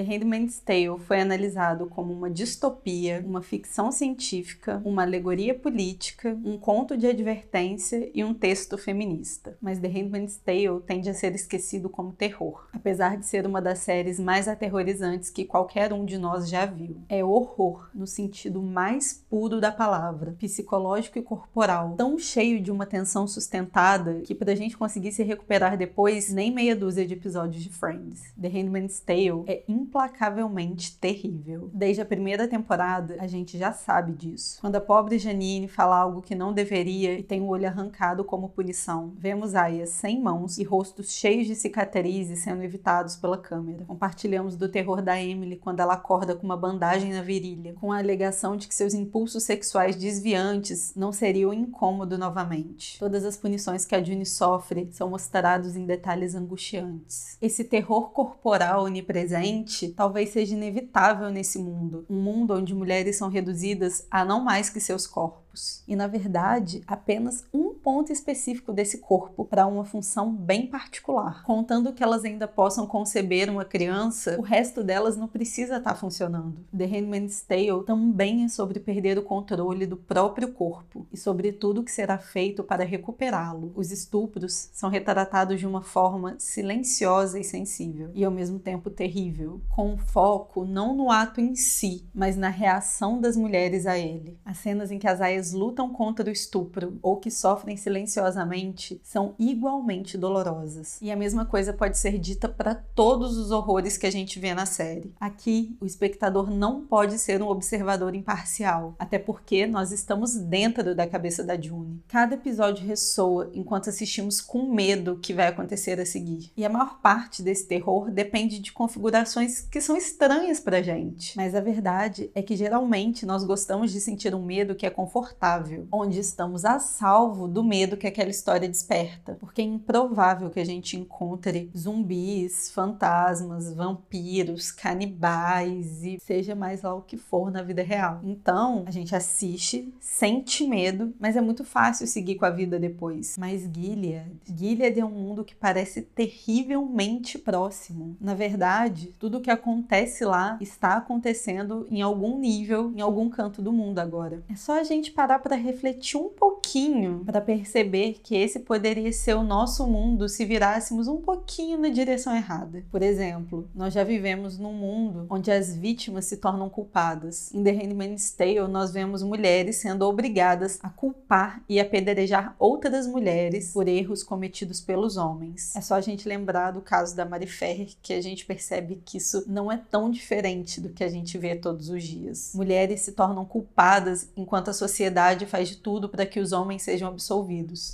The Handmaid's Tale foi analisado como uma distopia, uma ficção científica, uma alegoria política, um conto de advertência e um texto feminista. Mas The Handmaid's Tale tende a ser esquecido como terror, apesar de ser uma das séries mais aterrorizantes que qualquer um de nós já viu. É horror no sentido mais puro da palavra, psicológico e corporal, tão cheio de uma tensão sustentada que pra gente conseguir se recuperar depois, nem meia dúzia de episódios de Friends. The Handmaid's Tale é implacavelmente terrível. Desde a primeira temporada, a gente já sabe disso. Quando a pobre Janine fala algo que não deveria e tem o olho arrancado como punição, vemos Aya sem mãos e rostos cheios de cicatrizes sendo evitados pela câmera. Compartilhamos do terror da Emily quando ela acorda com uma bandagem na virilha, com a alegação de que seus impulsos sexuais desviantes não seriam incômodo novamente. Todas as punições que a June sofre são mostrados em detalhes angustiantes. Esse terror corporal onipresente talvez seja inevitável nesse mundo, um mundo onde mulheres são reduzidas a não mais que seus corpos. E na verdade, apenas um ponto específico desse corpo para uma função bem particular. Contando que elas ainda possam conceber uma criança, o resto delas não precisa estar tá funcionando. The Handmaid's Tale também é sobre perder o controle do próprio corpo e sobre tudo que será feito para recuperá-lo. Os estupros são retratados de uma forma silenciosa e sensível, e ao mesmo tempo terrível, com foco não no ato em si, mas na reação das mulheres a ele. As cenas em que as aias lutam contra o estupro ou que sofrem sofrem silenciosamente são igualmente dolorosas. E a mesma coisa pode ser dita para todos os horrores que a gente vê na série. Aqui, o espectador não pode ser um observador imparcial, até porque nós estamos dentro da cabeça da June. Cada episódio ressoa enquanto assistimos com medo que vai acontecer a seguir. E a maior parte desse terror depende de configurações que são estranhas pra gente. Mas a verdade é que geralmente nós gostamos de sentir um medo que é confortável, onde estamos a salvo do do medo que aquela história desperta, porque é improvável que a gente encontre zumbis, fantasmas, vampiros, canibais e seja mais lá o que for na vida real. Então, a gente assiste, sente medo, mas é muito fácil seguir com a vida depois. Mas Gilead, Gilead é um mundo que parece terrivelmente próximo. Na verdade, tudo o que acontece lá está acontecendo em algum nível, em algum canto do mundo agora. É só a gente parar para refletir um pouquinho para perceber que esse poderia ser o nosso mundo se virássemos um pouquinho na direção errada. Por exemplo, nós já vivemos num mundo onde as vítimas se tornam culpadas. Em The Handmaid's Tale, nós vemos mulheres sendo obrigadas a culpar e apedrejar outras mulheres por erros cometidos pelos homens. É só a gente lembrar do caso da Mary Ferrer que a gente percebe que isso não é tão diferente do que a gente vê todos os dias. Mulheres se tornam culpadas enquanto a sociedade faz de tudo para que os homens sejam absolvidos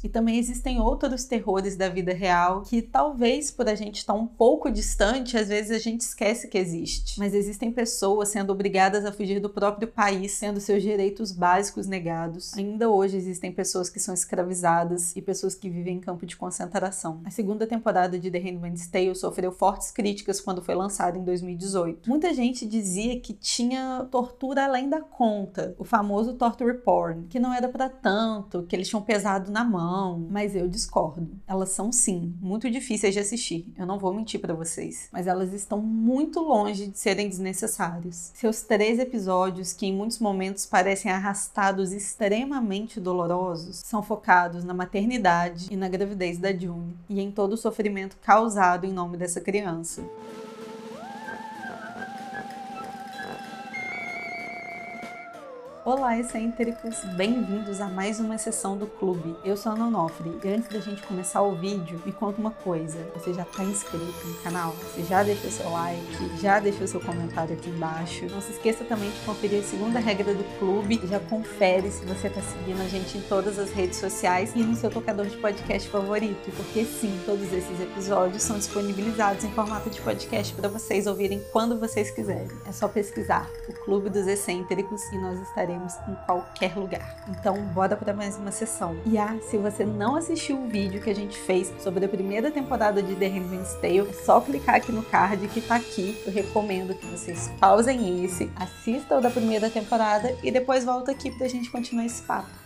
E também existem outros terrores da vida real que talvez por a gente estar um pouco distante, às vezes a gente esquece que existe. Mas existem pessoas sendo obrigadas a fugir do próprio país, tendo seus direitos básicos negados. Ainda hoje existem pessoas que são escravizadas e pessoas que vivem em campo de concentração. A segunda temporada de The Handmaid's Tale sofreu fortes críticas quando foi lançada em 2018. Muita gente dizia que tinha tortura além da conta, o famoso torture porn, que não era para tanto, que eles tinham pesado na mão, mas eu discordo. Elas são sim muito difíceis de assistir. Eu não vou mentir para vocês, mas elas estão muito longe de serem desnecessárias. Seus três episódios, que em muitos momentos parecem arrastados extremamente dolorosos, são focados na maternidade e na gravidez da June e em todo o sofrimento causado em nome dessa criança. Olá, excêntricos! Bem-vindos a mais uma sessão do clube. Eu sou a Nonofre e antes da gente começar o vídeo, me conta uma coisa. Você já está inscrito no canal? Você já deixou seu like? Já deixou seu comentário aqui embaixo? Não se esqueça também de conferir a segunda regra do clube. Já confere se você está seguindo a gente em todas as redes sociais e no seu tocador de podcast favorito, porque sim, todos esses episódios são disponibilizados em formato de podcast para vocês ouvirem quando vocês quiserem. É só pesquisar o Clube dos Excêntricos e nós estaremos estaremos em qualquer lugar. Então, bora para mais uma sessão. E ah, se você não assistiu o vídeo que a gente fez sobre a primeira temporada de The Handmaid's Tale, é só clicar aqui no card que tá aqui. Eu recomendo que vocês pausem esse, assistam o da primeira temporada e depois volta aqui pra gente continuar esse papo.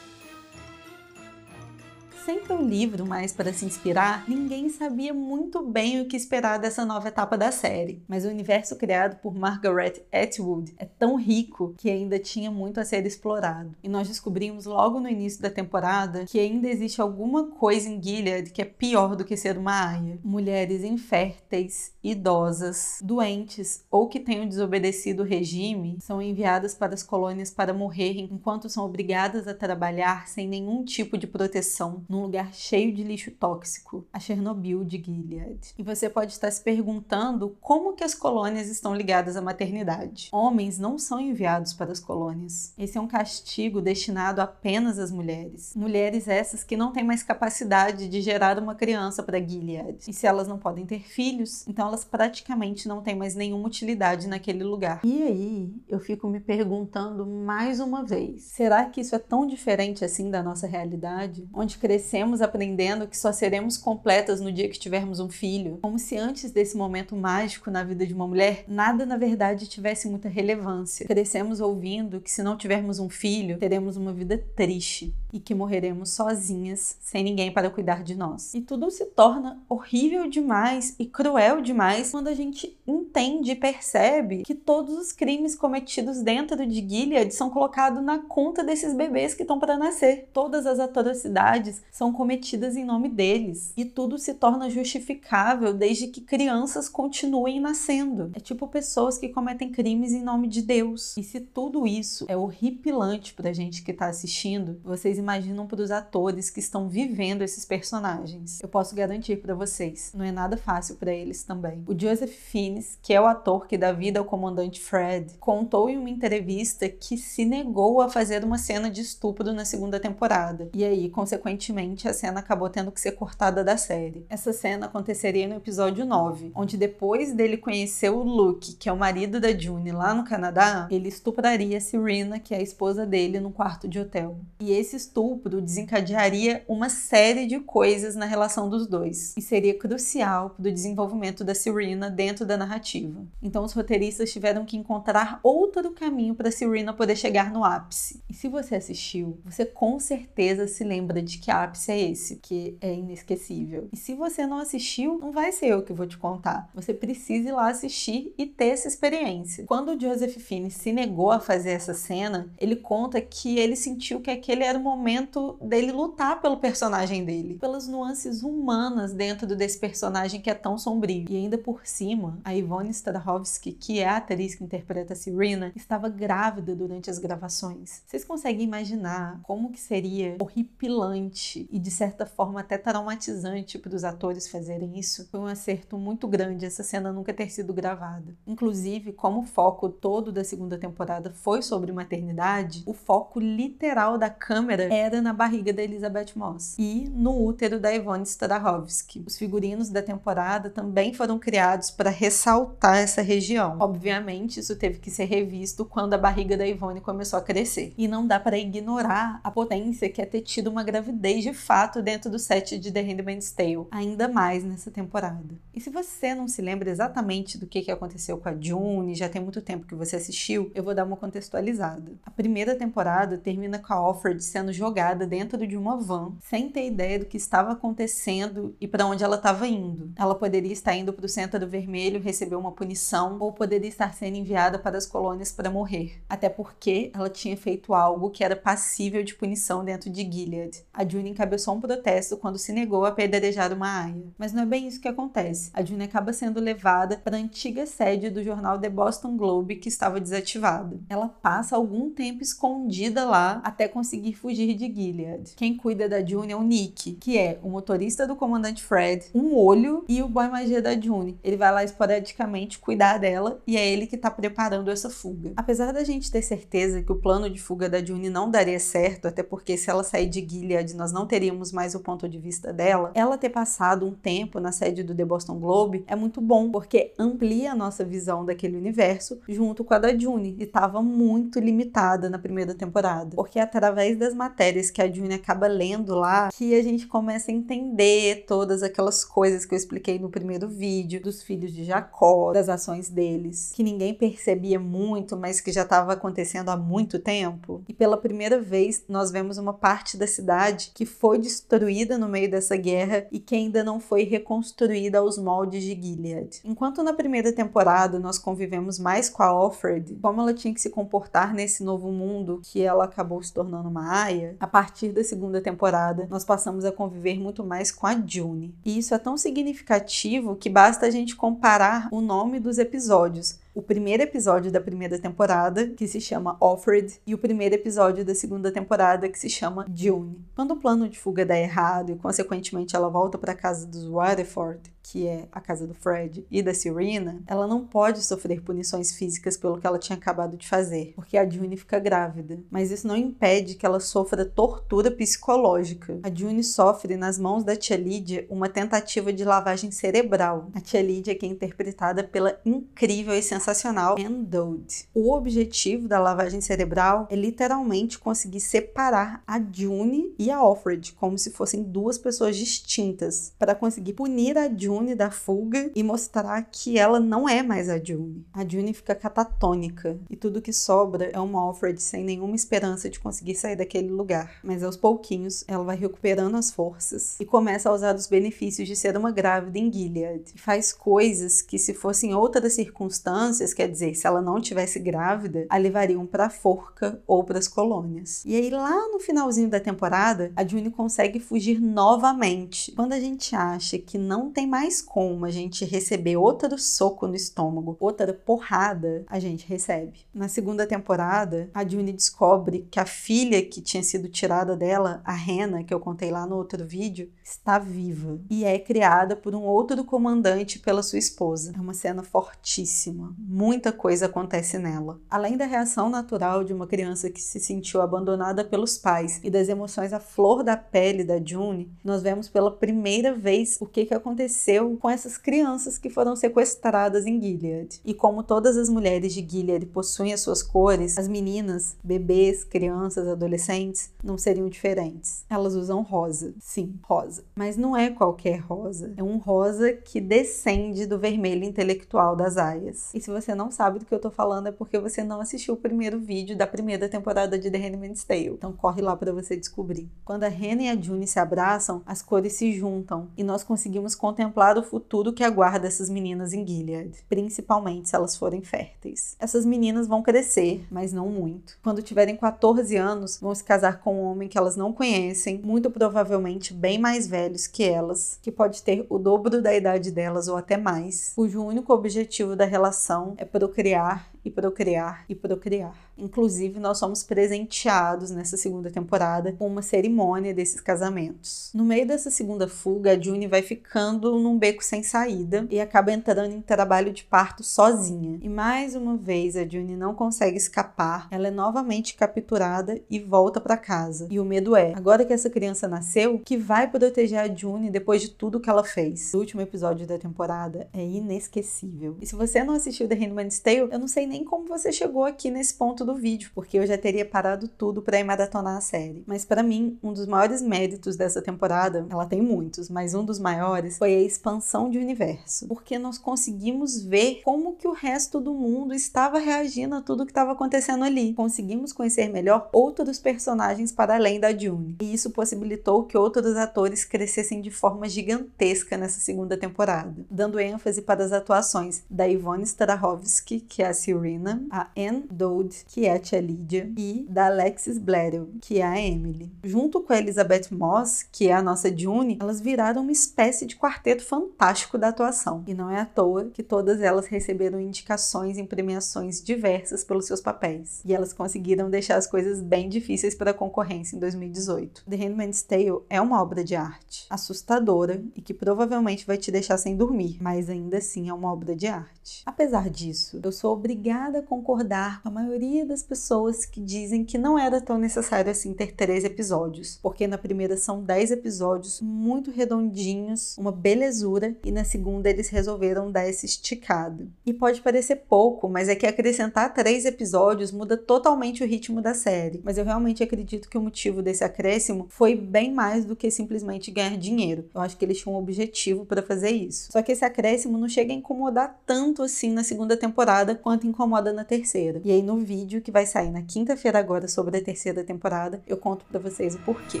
Sem ter um livro mais para se inspirar, ninguém sabia muito bem o que esperar dessa nova etapa da série. Mas o universo criado por Margaret Atwood é tão rico que ainda tinha muito a ser explorado. E nós descobrimos logo no início da temporada que ainda existe alguma coisa em Gilead que é pior do que ser uma aia. Mulheres inférteis, idosas, doentes ou que tenham desobedecido o regime são enviadas para as colônias para morrer enquanto são obrigadas a trabalhar sem nenhum tipo de proteção lugar cheio de lixo tóxico, a Chernobyl de Gilead. E você pode estar se perguntando como que as colônias estão ligadas à maternidade. Homens não são enviados para as colônias. Esse é um castigo destinado apenas às mulheres. Mulheres essas que não têm mais capacidade de gerar uma criança para Gilead. E se elas não podem ter filhos, então elas praticamente não têm mais nenhuma utilidade naquele lugar. E aí eu fico me perguntando mais uma vez: será que isso é tão diferente assim da nossa realidade? Onde crescemos aprendendo que só seremos completas no dia que tivermos um filho, como se antes desse momento mágico na vida de uma mulher, nada na verdade tivesse muita relevância. Crescemos ouvindo que se não tivermos um filho, teremos uma vida triste e que morreremos sozinhas, sem ninguém para cuidar de nós. E tudo se torna horrível demais e cruel demais quando a gente entende e percebe que todos os crimes cometidos dentro de Gilead são colocados na conta desses bebês que estão para nascer. Todas as atrocidades são cometidas em nome deles e tudo se torna justificável desde que crianças continuem nascendo. É tipo pessoas que cometem crimes em nome de Deus. E se tudo isso é horripilante pra gente que tá assistindo, vocês imaginam para os atores que estão vivendo esses personagens. Eu posso garantir para vocês, não é nada fácil para eles também. O Joseph Fiennes, que é o ator que dá vida ao comandante Fred, contou em uma entrevista que se negou a fazer uma cena de estupro na segunda temporada. E aí, consequentemente, a cena acabou tendo que ser cortada da série. Essa cena aconteceria no episódio 9, onde depois dele conhecer o Luke, que é o marido da June lá no Canadá, ele estupraria Serena, que é a esposa dele, no quarto de hotel. E esse estupro desencadearia uma série de coisas na relação dos dois e seria crucial para o desenvolvimento da Serena dentro da narrativa. Então os roteiristas tiveram que encontrar outro caminho para Serena poder chegar no ápice. E se você assistiu, você com certeza se lembra de que ápice é esse, que é inesquecível. E se você não assistiu, não vai ser eu que vou te contar. Você precisa ir lá assistir e ter essa experiência. Quando o Joseph Fiennes se negou a fazer essa cena, ele conta que ele sentiu que aquele era o momento dele lutar pelo personagem dele, pelas nuances humanas dentro desse personagem que é tão sombrio. E ainda por cima, a Ivone Strahovski, que é a atriz que interpreta a Serena, estava grávida durante as gravações. Vocês conseguem imaginar como que seria horripilante e de certa forma até traumatizante para os atores fazerem isso? Foi um acerto muito grande essa cena nunca ter sido gravada. Inclusive, como o foco todo da segunda temporada foi sobre maternidade, o foco literal da câmera era na barriga da Elizabeth Moss e no útero da Ivone Strahovski. Os figurinos da temporada também foram criados para ressaltar essa região. Obviamente, isso teve que ser revisto quando a barriga da Ivone começou a crescer. E não dá para ignorar a potência que é ter tido uma gravidez de fato dentro do set de The Handmaid's Tale, ainda mais nessa temporada. E se você não se lembra exatamente do que, que aconteceu com a June, já tem muito tempo que você assistiu, eu vou dar uma contextualizada. A primeira temporada termina com a Offred sendo jogada dentro de uma van, sem ter ideia do que estava acontecendo e para onde ela estava indo. Ela poderia estar indo para o Centro Vermelho receber uma punição ou poderia estar sendo enviada para as colônias para morrer. Até porque ela tinha feito algo que era passível de punição dentro de Gilead. A June encabeçou um protesto quando se negou a apedrejar uma aia. Mas não é bem isso que acontece. A June acaba sendo levada para a antiga sede do jornal The Boston Globe que estava desativada. Ela passa algum tempo escondida lá até conseguir fugir de Gilead. Quem cuida da June é o Nick, que é o motorista do comandante Fred, um olho e o boy magia da June. Ele vai lá esporadicamente cuidar dela e é ele que tá preparando essa fuga. Apesar da gente ter certeza que o plano de fuga da June não daria certo, até porque se ela sair de Gilead nós não teríamos mais o ponto de vista dela, ela ter passado um tempo na sede do The Boston Globe é muito bom, porque amplia a nossa visão daquele universo junto com a da June, e estava muito limitada na primeira temporada, porque é através das matérias que a June acaba lendo lá que a gente começa a entender todas aquelas coisas que eu expliquei no primeiro vídeo, dos filhos de Jacó, das ações deles, que ninguém percebia muito, mas que já estava acontecendo há muito tempo. E pela primeira vez nós vemos uma parte da cidade que foi destruída no meio dessa guerra e que ainda não foi reconstruída aos moldes de Gilead. Enquanto na primeira temporada nós convivemos mais com a Offred, como ela tinha que se comportar nesse novo mundo que ela acabou se tornando uma aia, a partir da segunda temporada nós passamos a conviver muito mais com a June. E isso é tão significativo que basta a gente comparar o nome dos episódios o primeiro episódio da primeira temporada, que se chama Offered, e o primeiro episódio da segunda temporada, que se chama June. Quando o plano de fuga dá errado e, consequentemente, ela volta para a casa dos Waterford, que é a casa do Fred e da Serena, ela não pode sofrer punições físicas pelo que ela tinha acabado de fazer, porque a June fica grávida. Mas isso não impede que ela sofra tortura psicológica. A June sofre nas mãos da tia Lydia uma tentativa de lavagem cerebral. A tia Lydia que é interpretada pela incrível e sensacional Anne Dode. O objetivo da lavagem cerebral é literalmente conseguir separar a June e a Offred como se fossem duas pessoas distintas, para conseguir punir a June June da fuga e mostrar que ela não é mais a June. A June fica catatônica e tudo que sobra é uma Alfred sem nenhuma esperança de conseguir sair daquele lugar. Mas aos pouquinhos ela vai recuperando as forças e começa a usar os benefícios de ser uma grávida em Gilead. E faz coisas que, se fossem outras circunstâncias, quer dizer, se ela não tivesse grávida, a levariam para a forca ou para as colônias. E aí, lá no finalzinho da temporada, a June consegue fugir novamente. Quando a gente acha que não tem mais mais como a gente receber outro soco no estômago, outra porrada, a gente recebe. Na segunda temporada, a June descobre que a filha que tinha sido tirada dela, a Rena, que eu contei lá no outro vídeo, está viva e é criada por um outro comandante pela sua esposa. É uma cena fortíssima. Muita coisa acontece nela. Além da reação natural de uma criança que se sentiu abandonada pelos pais e das emoções à flor da pele da June, nós vemos pela primeira vez o que, que aconteceu aconteceu com essas crianças que foram sequestradas em Gilead. E como todas as mulheres de Gilead possuem as suas cores, as meninas, bebês, crianças, adolescentes não seriam diferentes. Elas usam rosa. Sim, rosa. Mas não é qualquer rosa. É um rosa que descende do vermelho intelectual das aias. E se você não sabe do que eu tô falando é porque você não assistiu o primeiro vídeo da primeira temporada de The Handmaid's Tale. Então corre lá para você descobrir. Quando a Hannah e a June se abraçam, as cores se juntam e nós conseguimos contemplar o futuro que aguarda essas meninas em Gilead, principalmente se elas forem férteis. Essas meninas vão crescer, mas não muito. Quando tiverem 14 anos, vão se casar com um homem que elas não conhecem, muito provavelmente bem mais velhos que elas, que pode ter o dobro da idade delas ou até mais, cujo único objetivo da relação é procriar e procriar e procriar. Inclusive, nós somos presenteados nessa segunda temporada com uma cerimônia desses casamentos. No meio dessa segunda fuga, a June vai ficando num beco sem saída e acaba entrando em trabalho de parto sozinha. E mais uma vez, a June não consegue escapar, ela é novamente capturada e volta para casa. E o medo é, agora que essa criança nasceu, que vai proteger a June depois de tudo que ela fez. O último episódio da temporada é inesquecível. E se você não assistiu The Handmaid's Tale, eu não sei nem como você chegou aqui nesse ponto do vídeo, porque eu já teria parado tudo para ir maratonar a série. Mas para mim, um dos maiores méritos dessa temporada, ela tem muitos, mas um dos maiores foi a expansão de universo, porque nós conseguimos ver como que o resto do mundo estava reagindo a tudo que estava acontecendo ali. Conseguimos conhecer melhor outros personagens para além da June. E isso possibilitou que outros atores crescessem de forma gigantesca nessa segunda temporada, dando ênfase para as atuações da Ivone Strahovski, que é a Serena, a Anne Dode, que é a tia Lydia, e da Alexis Bledel, que é a Emily. Junto com a Elizabeth Moss, que é a nossa June, elas viraram uma espécie de quarteto fantástico da atuação. E não é à toa que todas elas receberam indicações em premiações diversas pelos seus papéis. E elas conseguiram deixar as coisas bem difíceis para a concorrência em 2018. The Handmaid's Tale é uma obra de arte assustadora e que provavelmente vai te deixar sem dormir, mas ainda assim é uma obra de arte. Apesar disso, eu sou obrigada a concordar com a maioria das pessoas que dizem que não era tão necessário assim ter três episódios, porque na primeira são dez episódios muito redondinhos, uma belezura, e na segunda eles resolveram dar esse esticado. E pode parecer pouco, mas é que acrescentar três episódios muda totalmente o ritmo da série. Mas eu realmente acredito que o motivo desse acréscimo foi bem mais do que simplesmente ganhar dinheiro. Eu acho que eles tinham um objetivo para fazer isso. Só que esse acréscimo não chega a incomodar tanto assim na segunda temporada quanto incomoda na terceira. E aí no vídeo que vai sair na quinta-feira agora sobre a terceira temporada, eu conto para vocês o porquê.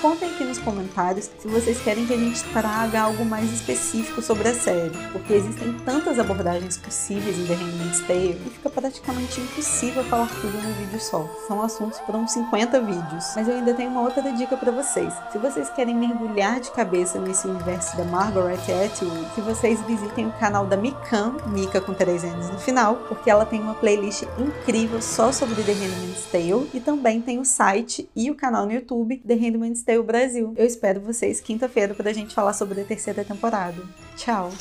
Contem aqui nos comentários se vocês querem que a gente traga algo mais específico sobre a série, porque existem tantas abordagens possíveis em The Handmaid's Tale que fica praticamente impossível falar tudo num vídeo só. São assuntos para uns 50 vídeos. Mas eu ainda tenho uma outra dica para vocês. Se vocês querem mergulhar de cabeça nesse universo da Margaret Atwood, que vocês visitem o canal da Mikan, Mika com três anos no final, porque ela tem uma playlist incrível só sobre The Handmaid's Tale e também tem o site e o canal no YouTube The Handmaid's Stay Brasil. Eu espero vocês quinta-feira para a gente falar sobre a terceira temporada. Tchau!